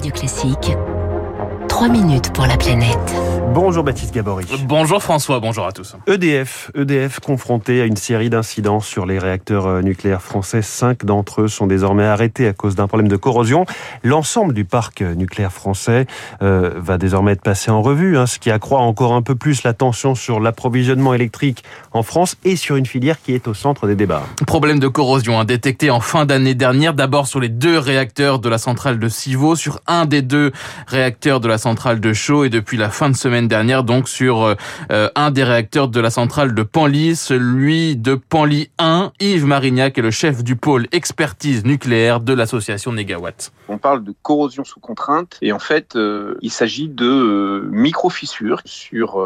Radio Classique. 3 minutes pour la planète. Bonjour Baptiste Gabory. Bonjour François, bonjour à tous. EDF, EDF confronté à une série d'incidents sur les réacteurs euh, nucléaires français. Cinq d'entre eux sont désormais arrêtés à cause d'un problème de corrosion. L'ensemble du parc nucléaire français euh, va désormais être passé en revue, hein, ce qui accroît encore un peu plus la tension sur l'approvisionnement électrique en France et sur une filière qui est au centre des débats. Problème de corrosion hein, détecté en fin d'année dernière, d'abord sur les deux réacteurs de la centrale de Civaux, sur un des deux réacteurs de la centrale de Chaux et depuis la fin de semaine dernière donc sur euh, euh, un des réacteurs de la centrale de Panly, celui de Panly 1. Yves Marignac est le chef du pôle expertise nucléaire de l'association Negawatt. On parle de corrosion sous contrainte et en fait euh, il s'agit de micro-fissures sur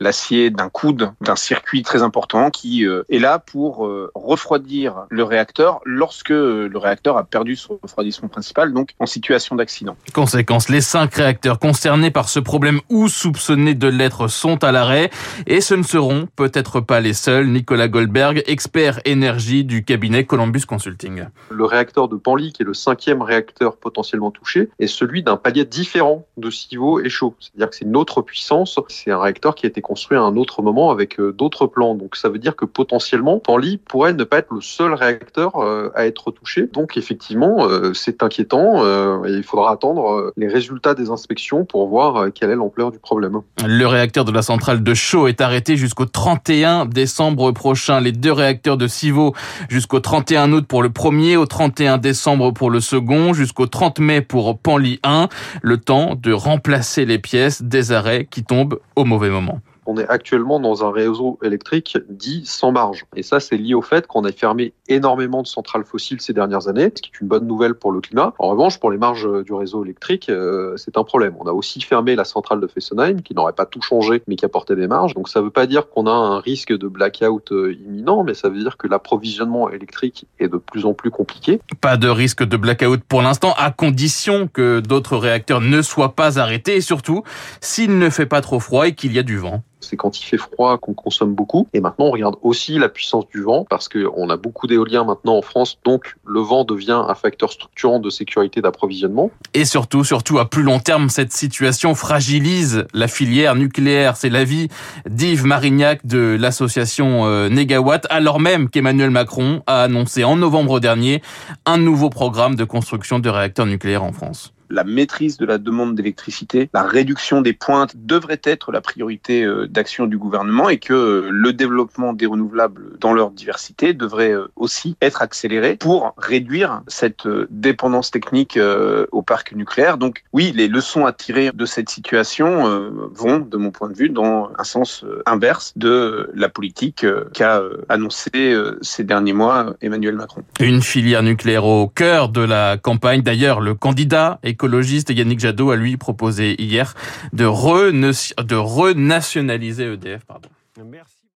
l'acier d'un coude d'un circuit très important qui est là pour refroidir le réacteur lorsque le réacteur a perdu son refroidissement principal, donc en situation d'accident. Conséquence, les cinq réacteurs concernés par ce problème ou soupçonnés de l'être sont à l'arrêt et ce ne seront peut-être pas les seuls. Nicolas Goldberg, expert énergie du cabinet Columbus Consulting. Le réacteur de Panly, qui est le cinquième réacteur potentiellement touché, est celui d'un palier différent de Civaux et Chaud. C'est-à-dire que c'est une autre puissance. C'est un réacteur qui a été construit à un autre moment avec euh, d'autres plans. Donc ça veut dire que potentiellement, Panly pourrait ne pas être le seul réacteur euh, à être touché. Donc effectivement, euh, c'est inquiétant il faudra attendre les résultats des inspections pour voir euh, quelle est l'ampleur du problème. Le réacteur de la centrale de Chaux est arrêté jusqu'au 31 décembre prochain. Les deux réacteurs de Civaux jusqu'au 31 août pour le premier, au 31 décembre pour le second, jusqu'au 30 mai pour Panly 1. Le temps de remplacer les pièces des arrêts qui tombent au mauvais moment on est actuellement dans un réseau électrique dit sans marge. Et ça, c'est lié au fait qu'on a fermé énormément de centrales fossiles ces dernières années, ce qui est une bonne nouvelle pour le climat. En revanche, pour les marges du réseau électrique, euh, c'est un problème. On a aussi fermé la centrale de Fessenheim, qui n'aurait pas tout changé, mais qui apportait des marges. Donc ça ne veut pas dire qu'on a un risque de blackout euh, imminent, mais ça veut dire que l'approvisionnement électrique est de plus en plus compliqué. Pas de risque de blackout pour l'instant, à condition que d'autres réacteurs ne soient pas arrêtés, et surtout s'il ne fait pas trop froid et qu'il y a du vent c'est quand il fait froid qu'on consomme beaucoup. Et maintenant, on regarde aussi la puissance du vent parce qu'on a beaucoup d'éoliens maintenant en France, donc le vent devient un facteur structurant de sécurité d'approvisionnement. Et surtout, surtout à plus long terme, cette situation fragilise la filière nucléaire. C'est l'avis d'Yves Marignac de l'association euh, Negawatt, alors même qu'Emmanuel Macron a annoncé en novembre dernier un nouveau programme de construction de réacteurs nucléaires en France la maîtrise de la demande d'électricité, la réduction des pointes devrait être la priorité euh, d'action du gouvernement et que euh, le développement des renouvelables dans leur diversité devrait euh, aussi être accéléré pour réduire cette dépendance technique au parc nucléaire. Donc oui, les leçons à tirer de cette situation vont, de mon point de vue, dans un sens inverse de la politique qu'a annoncé ces derniers mois Emmanuel Macron. Une filière nucléaire au cœur de la campagne. D'ailleurs, le candidat est écologiste Yannick Jadot a lui proposé hier de, renationaliser EDF. Pardon.